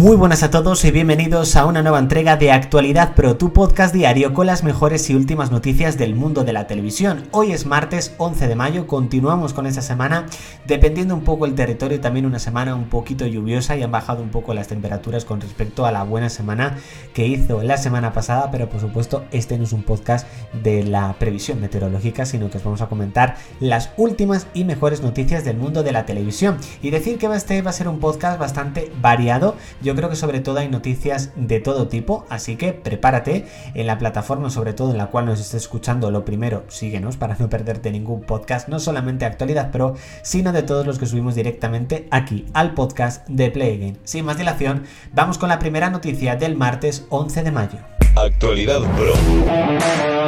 Muy buenas a todos y bienvenidos a una nueva entrega de Actualidad Pro, tu podcast diario con las mejores y últimas noticias del mundo de la televisión. Hoy es martes 11 de mayo, continuamos con esta semana, dependiendo un poco el territorio, también una semana un poquito lluviosa y han bajado un poco las temperaturas con respecto a la buena semana que hizo la semana pasada, pero por supuesto este no es un podcast de la previsión meteorológica, sino que os vamos a comentar las últimas y mejores noticias del mundo de la televisión. Y decir que este va a ser un podcast bastante variado. Creo que sobre todo hay noticias de todo tipo, así que prepárate en la plataforma, sobre todo en la cual nos estés escuchando. Lo primero, síguenos para no perderte ningún podcast, no solamente actualidad pro, sino de todos los que subimos directamente aquí al podcast de Play Sin más dilación, vamos con la primera noticia del martes 11 de mayo. Actualidad Pro.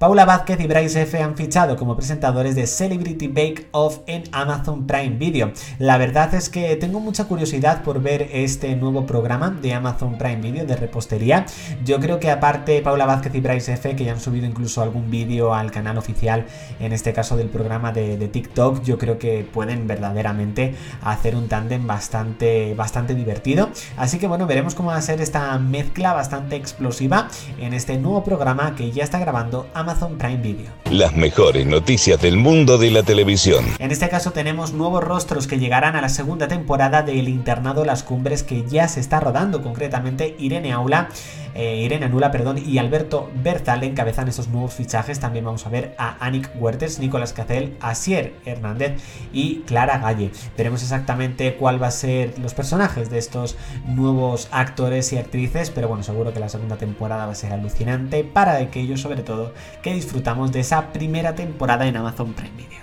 Paula Vázquez y Bryce F han fichado como presentadores de Celebrity Bake Off en Amazon Prime Video. La verdad es que tengo mucha curiosidad por ver este nuevo programa de Amazon Prime Video de repostería. Yo creo que aparte Paula Vázquez y Bryce F, que ya han subido incluso algún vídeo al canal oficial, en este caso del programa de, TikTok, yo creo que pueden verdaderamente hacer un tándem bastante, bastante divertido. Así que bueno, veremos cómo va a ser esta mezcla bastante explosiva en este nuevo programa que ya está grabando Amazon Amazon Prime Video. Las mejores noticias del mundo de la televisión. En este caso tenemos nuevos rostros que llegarán a la segunda temporada del internado Las Cumbres que ya se está rodando, concretamente Irene Aula, eh, Irene Anula, perdón, y Alberto Berzal encabezan esos nuevos fichajes. También vamos a ver a Anik Huertes, Nicolás Cacel, Asier Hernández y Clara Galle. Veremos exactamente cuál va a ser los personajes de estos nuevos actores y actrices, pero bueno, seguro que la segunda temporada va a ser alucinante para aquellos sobre todo que disfrutamos de esa primera temporada en Amazon Prime Video.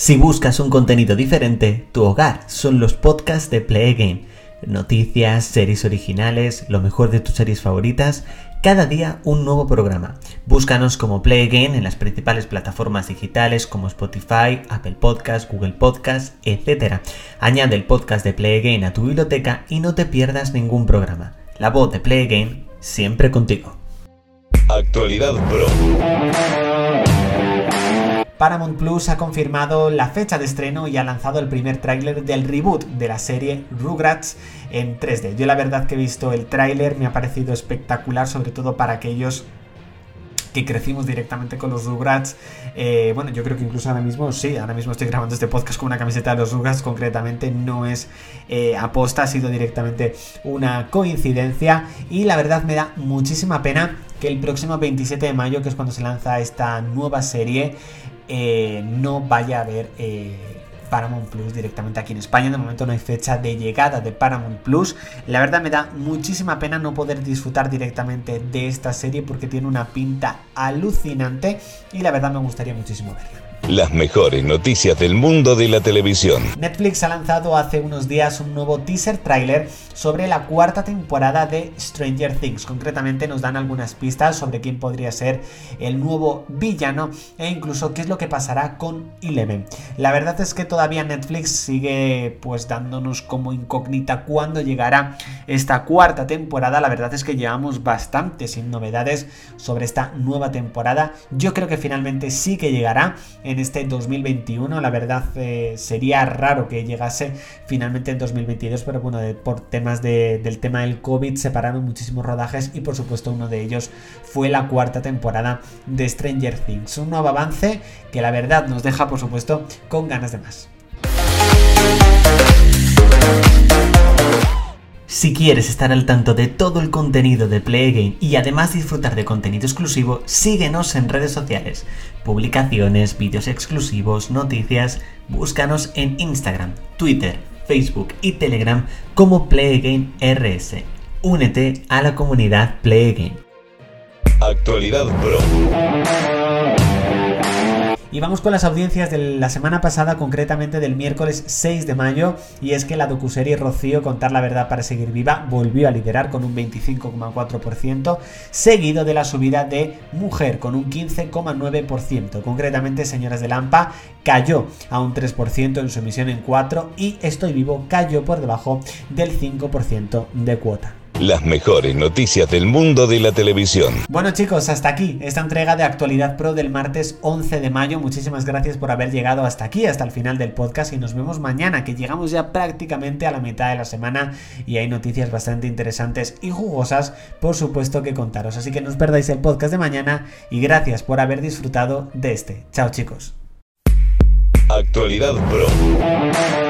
Si buscas un contenido diferente, tu hogar son los podcasts de Play. Noticias, series originales, lo mejor de tus series favoritas, cada día un nuevo programa. Búscanos como Play en las principales plataformas digitales como Spotify, Apple Podcasts, Google Podcasts, etc. Añade el podcast de Play a tu biblioteca y no te pierdas ningún programa. La voz de Play siempre contigo. Actualidad Pro. Paramount Plus ha confirmado la fecha de estreno y ha lanzado el primer tráiler del reboot de la serie Rugrats en 3D. Yo la verdad que he visto el tráiler, me ha parecido espectacular, sobre todo para aquellos que crecimos directamente con los Rugrats. Eh, bueno, yo creo que incluso ahora mismo, sí, ahora mismo estoy grabando este podcast con una camiseta de los Rugrats, concretamente no es eh, aposta, ha sido directamente una coincidencia y la verdad me da muchísima pena que el próximo 27 de mayo, que es cuando se lanza esta nueva serie, eh, no vaya a haber Paramount Plus directamente aquí en España. De momento no hay fecha de llegada de Paramount Plus. La verdad me da muchísima pena no poder disfrutar directamente de esta serie porque tiene una pinta alucinante y la verdad me gustaría muchísimo verla. Las mejores noticias del mundo de la televisión. Netflix ha lanzado hace unos días un nuevo teaser trailer sobre la cuarta temporada de Stranger Things. Concretamente nos dan algunas pistas sobre quién podría ser el nuevo villano e incluso qué es lo que pasará con Eleven. La verdad es que todavía Netflix sigue pues dándonos como incógnita cuándo llegará esta cuarta temporada. La verdad es que llevamos bastante sin novedades sobre esta nueva temporada. Yo creo que finalmente sí que llegará en este 2021. La verdad eh, sería raro que llegase finalmente en 2022, pero bueno, por temas del tema del COVID separaron muchísimos rodajes y por supuesto uno de ellos fue la cuarta temporada de Stranger Things. Un nuevo avance que la verdad nos deja por supuesto con ganas de más. Quieres estar al tanto de todo el contenido de Play Game y además disfrutar de contenido exclusivo, síguenos en redes sociales, publicaciones, vídeos exclusivos, noticias, búscanos en Instagram, Twitter, Facebook y Telegram como Play Game RS. Únete a la comunidad Play Game. Actualidad Pro. Y vamos con las audiencias de la semana pasada, concretamente del miércoles 6 de mayo, y es que la docuserie Rocío, Contar la Verdad para Seguir Viva, volvió a liderar con un 25,4%, seguido de la subida de Mujer con un 15,9%. Concretamente, Señoras de Lampa cayó a un 3% en su emisión en 4 y Estoy Vivo cayó por debajo del 5% de cuota las mejores noticias del mundo de la televisión. Bueno chicos, hasta aquí esta entrega de Actualidad Pro del martes 11 de mayo. Muchísimas gracias por haber llegado hasta aquí, hasta el final del podcast y nos vemos mañana, que llegamos ya prácticamente a la mitad de la semana y hay noticias bastante interesantes y jugosas, por supuesto que contaros. Así que no os perdáis el podcast de mañana y gracias por haber disfrutado de este. Chao chicos. Actualidad Pro.